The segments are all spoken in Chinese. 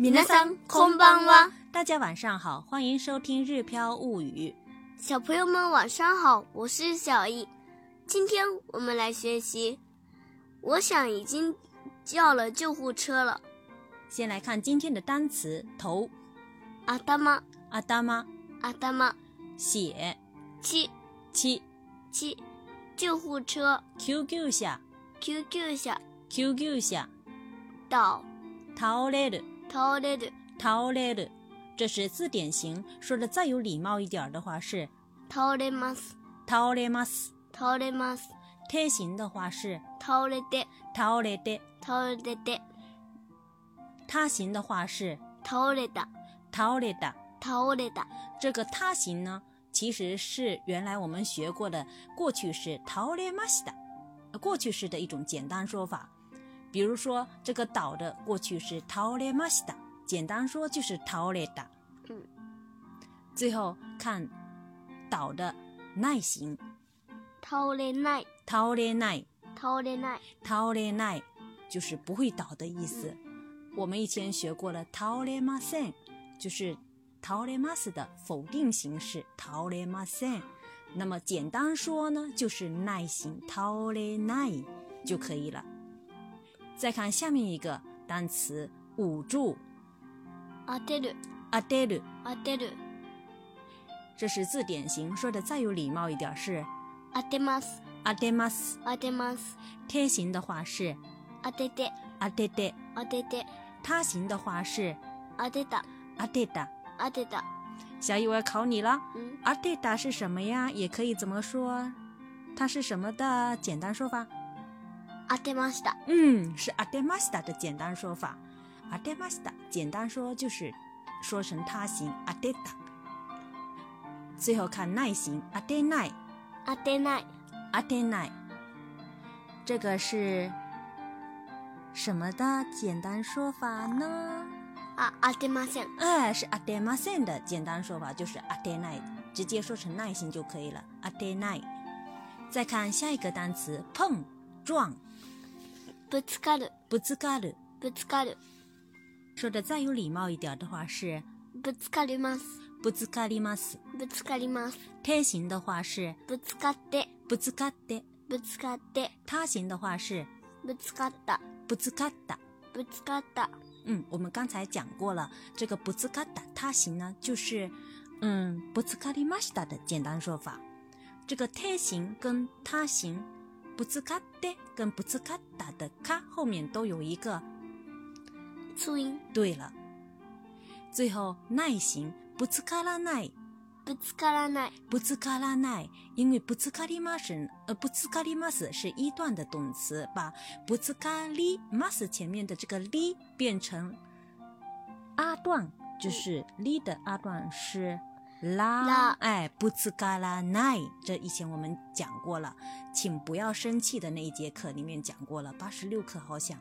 米娜桑空邦哇，大家晚上好，欢迎收听《日飘物语》。小朋友们晚上好，我是小易，今天我们来学习。我想已经叫了救护车了。先来看今天的单词：头，阿达妈，阿达妈，阿达妈，血，七，七，七，救护车，救急下救急下救急下，倒，倒れる。倒れる，倒れる，这是字典型。说的再有礼貌一点的话是倒れます，倒れます，倒れます。他型的话是倒れて，倒れて，倒れて他型的话是倒れた，倒れた，倒れた。这个他型呢，其实是原来我们学过的过去式倒れました，过去式的一种简单说法。比如说，这个倒的过去式倒れました，简单说就是倒れだ。嗯。最后看，倒的耐心。倒れない。倒れない。倒れない。倒れない。就是不会倒的意思。我们以前学过了倒れません，就是倒れます的否定形式倒れません。那么简单说呢，就是耐心倒れない就可以了。再看下面一个单词，捂住。当てる、当てる、当てる。这是字典型，说的再有礼貌一点是。当てます、当てます、当てます。贴型的话是。当てて、当てて、当てて。他型的话是。当てた、当てた、当てた。小易，我要考你了。当てた是什么呀？也可以怎么说？它是什么的简单说法？当てました。嗯，是当てました的简单说法。当てました，简单说就是说成他行当てた。最后看耐行当て耐。当て耐。当て耐。这个是什么的简单说法呢？あ当てません。哎，是当てません的简单说法，就是当て耐，直接说成耐心就可以了。当て耐。再看下一个单词碰撞。ぶつかる、ぶつかる、ぶつかる。说的再有礼貌一点的话是，ぶつかります、ぶつかります、ぶつかります。他形的话是，ぶつかって、ぶつかって、ぶつかって。他形的话是，ぶつかった、ぶつかった、ぶつかった。嗯，我们刚才讲过了，这个ぶつかった他形呢，就是嗯ぶつかりました的简单说法。这个他形跟他形。不兹卡的跟不兹卡打的卡后面都有一个促音。对了，最后耐心不兹卡拉耐，不兹卡拉耐，不兹卡拉耐，因为不兹卡里 m a 呃不兹卡里 m a 是一段的动词，把不兹卡里 m a 前面的这个 l 变成阿段，就是 l 的阿段是。啦，哎，不，吃嘎啦奈。这以前我们讲过了，请不要生气的那一节课里面讲过了，八十六课好像。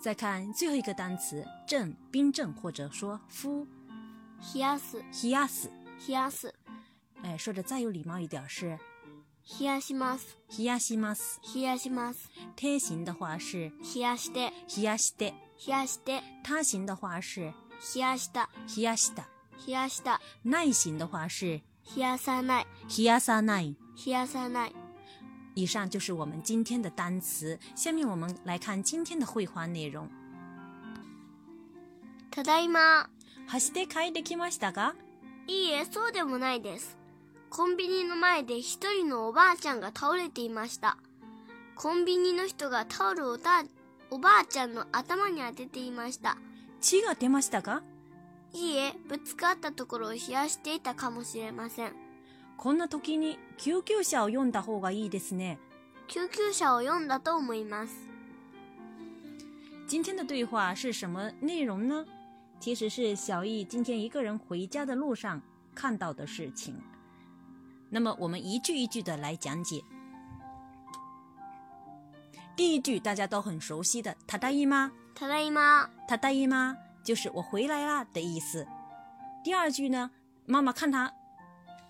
再看最后一个单词，正冰镇或者说夫，ひやすひやすひや s 哎，说的再有礼貌一点是，ひやしますひやします s やします。天形的话是 h やして d e h てひや d e 他形的话是。冷やした。冷やした。冷やした。耐心的话是冷やさない。冷やさない。冷やさない。以上就是我们今天的单词。下面我们来看今天的绘画内容。ただいま。走って帰ってきましたかいいえ、そうでもないです。コンビニの前で一人のおばあちゃんが倒れていました。コンビニの人がタオルをおばあちゃんの頭に当てていました。血が出ましたかいいえ、ぶつかったところを冷やしていたかもしれません。こんな時に救急車を呼んだ方がいいですね。救急車を呼んだと思います。今天的对话是什么内容呢？其实是小易今天一个人回家的路上看到的事情。那么我们一句一句的来讲解。第一句大家都很熟悉的“ただいま”。ただいま。ただいま就是我回来啦的意思。第二句呢？妈妈看他，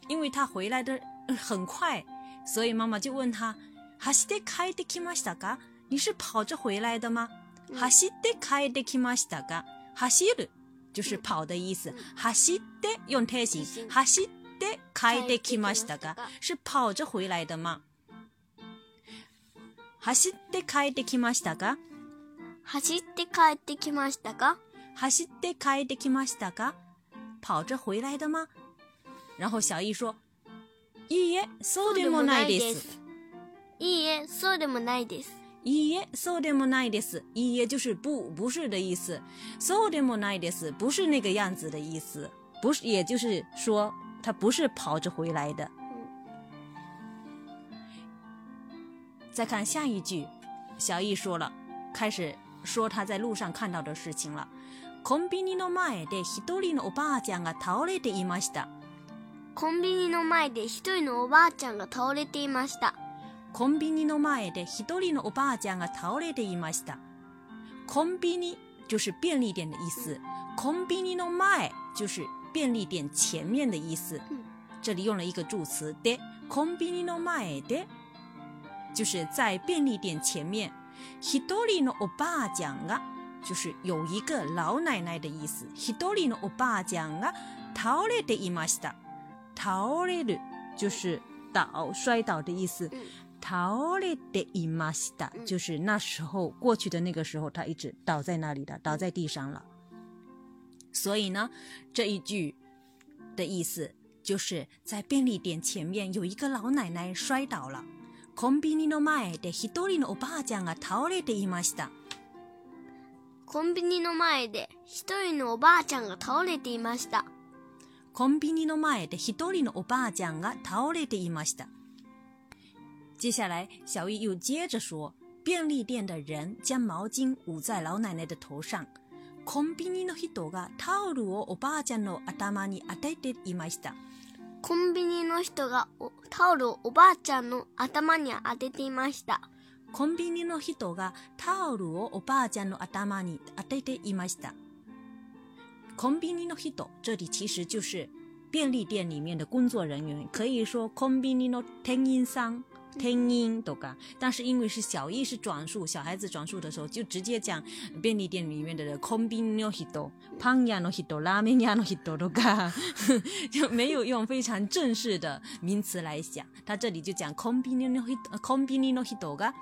因为他回来的很快，所以妈妈就问他：哈西得开的起吗？啥嘎？你是跑着回来的吗？哈西得开的起吗？啥嘎？哈西了，就是跑的意思。哈西得用泰语。哈西得开的起吗？啥嘎？是跑着回来的吗？哈西得开的起吗？啥嘎？走って帰ってきましたか走って帰ってきましたか跑着回来的吗然后小易说、いいえ、そうでもないです。いいえ、そうでもないです。いいえ、そうでもないです。いいえ就是不、不是的意思。そうでもないです。不是那个样子的意思。不是、也就是说、他不是跑着回来的。再看下一句，小易说了，开始说他在路上看到的事情了。コンビニの前で一人のおばあちゃんが倒れていました。コンビニの前で一人のおばあちゃんが倒れていました。コンビニ就是便利店的意思，コンビニの前就是便利店前面的意思。这里用了一个助词で，コンビニの前で，就是在便利店前面。一人のおばちゃんが，就是有一个老奶奶的意思。一人のおばちゃんが倒れていました。倒れる就是倒摔倒的意思。倒れていました就是那时候过去的那个时候，她一直倒在那里的，倒在地上了。所以呢，这一句的意思就是在便利店前面有一个老奶奶摔倒了。コンビニの前で一人のおばあちゃんが倒れていました。コンビニの前で一人のおばあちゃんが倒れていました。コンビニの前で一人のおばあちゃんが倒れていました。接下来，小易又接着说：“便利店的人将毛巾捂在老奶奶的头上。コンビニの人がタオルをおばあちゃんの頭に当てていました。”コンビニの人がタオルをおばあちゃんの頭に当てていました。コンビニの人がタオルをおばあちゃんの頭に当てていました。コンビニの人、这里其实就是便利店里面的工作人员，可以说コンビニの店員さん。听音都噶，但是因为是小意识转述，小孩子转述的时候就直接讲便利店里面的 kombinado，panyado，ramenado，多多噶，就没有用非常正式的名词来讲。他这里就讲 k o m b i n a d o k o m b i n o 多多噶。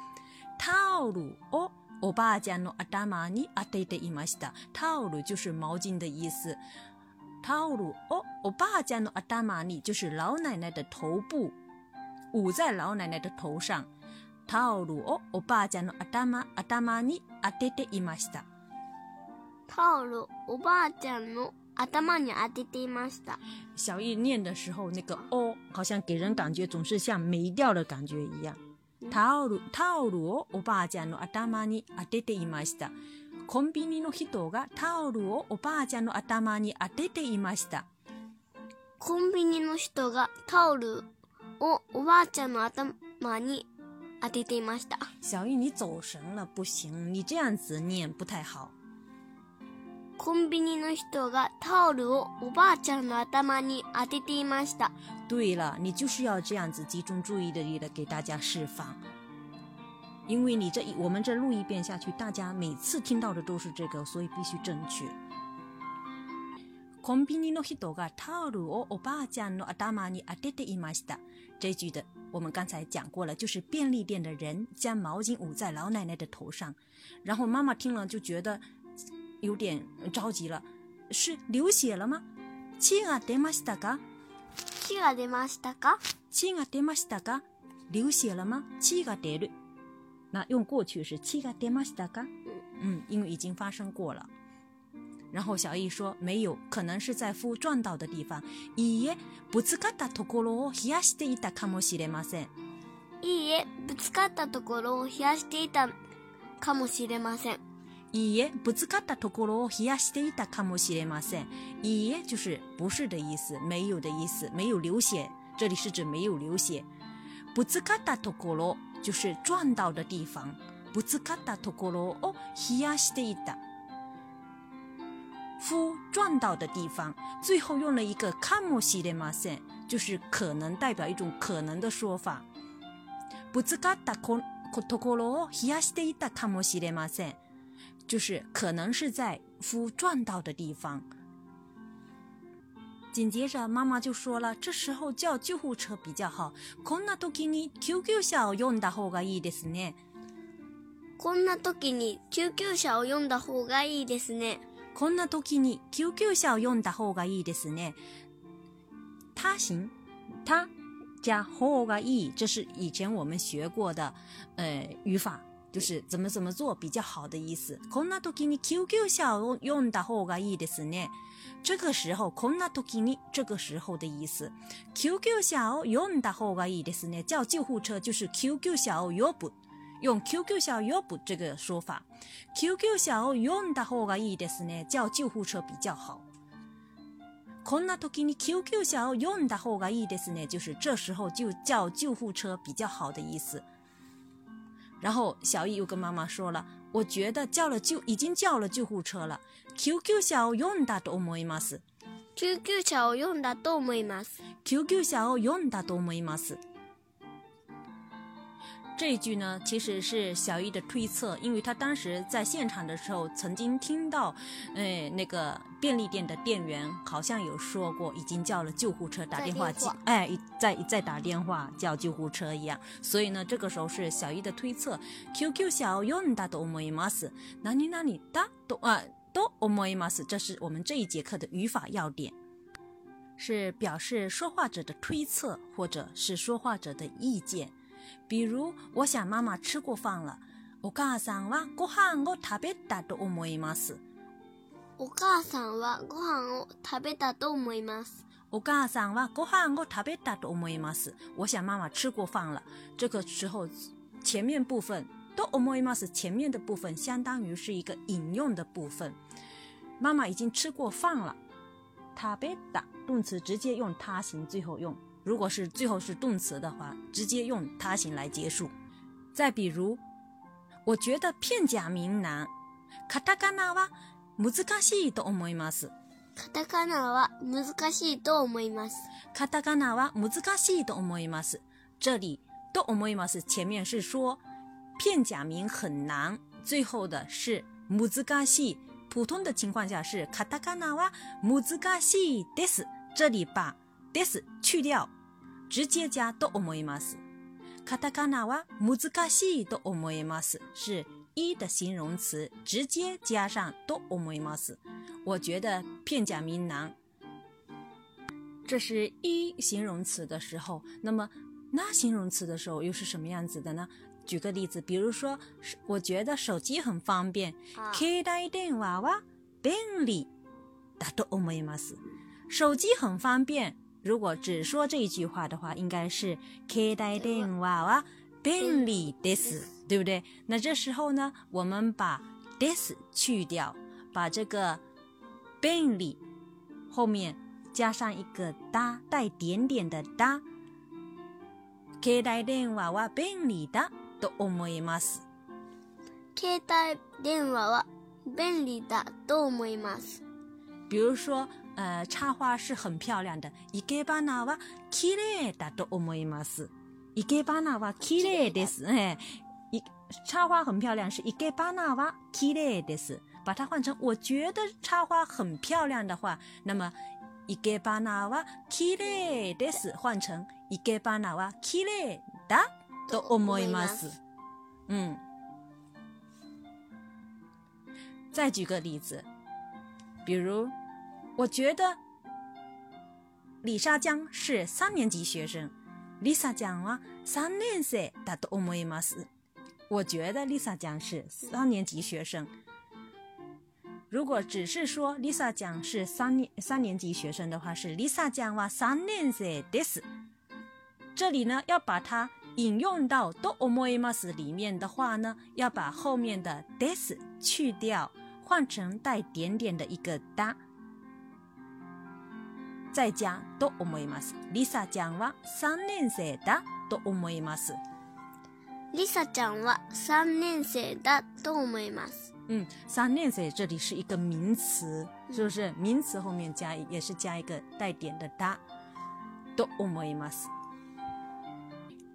towel 哦，おばあちゃんの頭に当てていました。t o w 就是毛巾的意思。t o w e 哦，おばあちゃんの頭に就是老奶奶的头部。捂在老奶奶的头上。タオルをおばあちゃんの頭、頭に当てていました。タオル、おばあちゃんの頭に当てていました。小易念的时候，那个“哦”好像给人感觉总是像没掉的感觉一样。タオル、タオルをおばあちゃんの頭に当てていました。コンビニの人がタオルをおばあちゃんの頭に当てていました。コンビニの人がタオルおおばあちゃんの頭に当てていました。小玉，你走神了，不行，你这样子念不太好。コンビニの人がタオルをおばあちゃんの頭に当てていました。对了，你就是要这样子集中注意力的给大家释放，因为你这我们这录一遍下去，大家每次听到的都是这个，所以必须正确。这句的我们刚才讲过了，就是便利店的人将毛巾捂在老奶奶的头上，然后妈妈听了就觉得有点着急了，是流血了吗？Chi ga de mas ta ga？Chi ga de 流血了吗？Chi g 那用过去式 Chi ga de 嗯，因为已经发生过了。然后小易说：“没有，可能是在扶撞到的地方。”“伊えぶつかったところを冷やしていたかもしれません。”“伊えぶつかったところを冷やしていたかもしれません。”“伊え”就是“不是”的意思，“没有”的意思，没有流血。这里是指没有流血。“ぶつかったところ”就是撞到的地方。“ぶつかったところを冷やしていた。”夫撞到的地方，最后用了一个 k a m u s i n 就是可能代表一种可能的说法。不自噶达可可托克罗亚西的达莫西列马就是可能是在夫撞到的地方。紧接着，妈妈就说了，这时候叫救护车比较好。こんな時に救急車を呼んだ方がいいですね。こんな時に救急車を呼んだ方がいいですね。こんな時に救急車を呼んだ方がいいですね。他行，他加ゃ方がいい。这是以前我们学过的，呃，语法，就是怎么怎么做比较好的意思。こんな時に救急車を呼んだ方がいいですね。这个时候，こんな時に这个时候的意思，救急車を呼んだ方がいいですね。叫救护车就是救急車を呼ぶ，用救急車を呼ぶ这个说法。QQ 車を呼んだ方がいいですね，叫救护车比较好。こんな時に QQ 車を呼んだ方がいいですね，就是这时候就叫救护车比较好的意思。然后小易又跟妈妈说了，我觉得叫了就已经叫了救护车了。QQ 車を呼んだと思います。救急車を呼んだと思います。救急車を呼んだと思います。这一句呢，其实是小易的推测，因为他当时在现场的时候，曾经听到，哎，那个便利店的店员好像有说过，已经叫了救护车，打电话，哎，在在打电话叫救护车一样。所以呢，这个时候是小易的推测。QQ 小用大多莫 imas，那你那里大多啊多莫 imas，这是我们这一节课的语法要点，是表示说话者的推测或者是说话者的意见。比如，我想妈妈吃过饭了。お母さんはご飯を食べたと思います。お母さんはご飯を食べたと思います。お母さんはご飯を食べたと思います。我想妈妈吃过饭了。这个时候，前面部分“と思います”前面的部分相当于是一个引用的部分。妈妈已经吃过饭了。食べた动词直接用他形，最后用。如果是最后是动词的话，直接用他形来结束。再比如，我觉得片假名难。カタカナは難しいと思います。カタカナは難しいと思います。カタカナは難しいと思います。这里“と思います”前面是说片假名很难，最后的是“難しい”。普通的情况下是“カタカナは難しい”，です。这里把“です”去掉。直接加 do omaymas，katakana 哇 m u z u k i do m a y m a s 是一的形容词，直接加上 do omaymas。我觉得片假名难。这是一形容词的时候，那么那形容词的时候又是什么样子的呢？举个例子，比如说，我觉得手机很方便，kaiden 娃娃便利，da do omaymas，手机很方便。如果只说这一句话的话，应该是ケータイは便利です，对不对？那这时候呢，我们把 this 去掉，把这个便利后面加上一个哒带点点的哒，ケータイは便利だと思います。ケータイは便利だと思います。比如说。呃，插花是很漂亮的。伊格巴纳はきれいだと思います。伊格巴纳はきれいです。哎，一插花很漂亮，是伊格巴纳はきれいです。把它换成，我觉得插花很漂亮的话，那么伊格巴纳はきれいです，换成伊格巴纳はきれいだと思います。嗯。再举个例子，比如。我觉得 Lisa 是三年级学生。Lisa j i a n 三年级的 o m o i m s 我觉得 Lisa 是三年级学生。如果只是说 Lisa j 是三三年级学生的话，是 Lisa j i a 三年级的 This。这里呢，要把它引用到 o m o i m s 里面的话呢，要把后面的 This 去掉，换成带点点的一个哒。菜ちと思います。リサちゃんは三年生だと思います。リサちゃんは三年生だと思います。嗯，三年生这里是一个名词，是不是？名词后面加也是加一个带点的“だ”，と思います。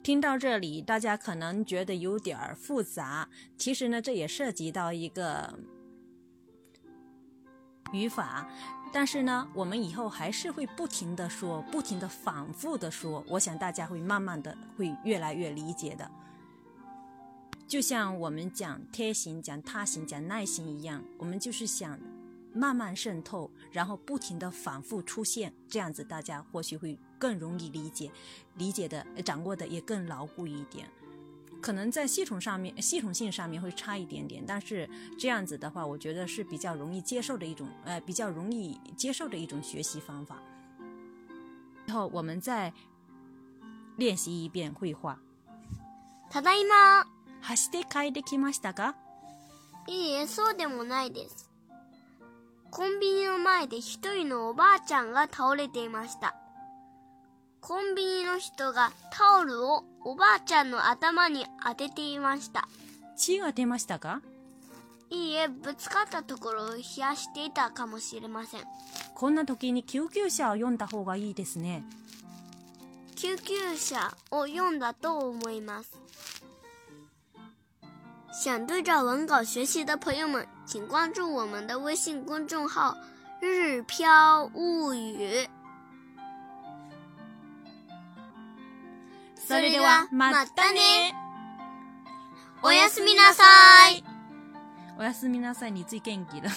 听到这里，大家可能觉得有点复杂。其实呢，这也涉及到一个语法。但是呢，我们以后还是会不停的说，不停的反复的说，我想大家会慢慢的会越来越理解的。就像我们讲贴心、讲踏心、讲耐心一样，我们就是想慢慢渗透，然后不停的反复出现，这样子大家或许会更容易理解，理解的掌握的也更牢固一点。可能在系统上面、系统性上面会差一点点，但是这样子的话，我觉得是比较容易接受的一种，呃，比较容易接受的一种学习方法。然后我们再练习一遍绘画。他答应吗？はして帰れましたか？いいえ、そうでもないです。コンビニの前で一人のおばあちゃんが倒れていました。コンビニの人がタオルをおばあちゃんの頭に当てていました。血が出ましたかいいえ、ぶつかったところを冷やしていたかもしれません。こんな時に救急車を呼んだ方がいいですね。救急車を呼んだと思います。想对照文稿学习的朋友们，请关注我们的微信公众号“日飘物语”。それでは、またねおやすみなさいおやすみなさいについ元気だ。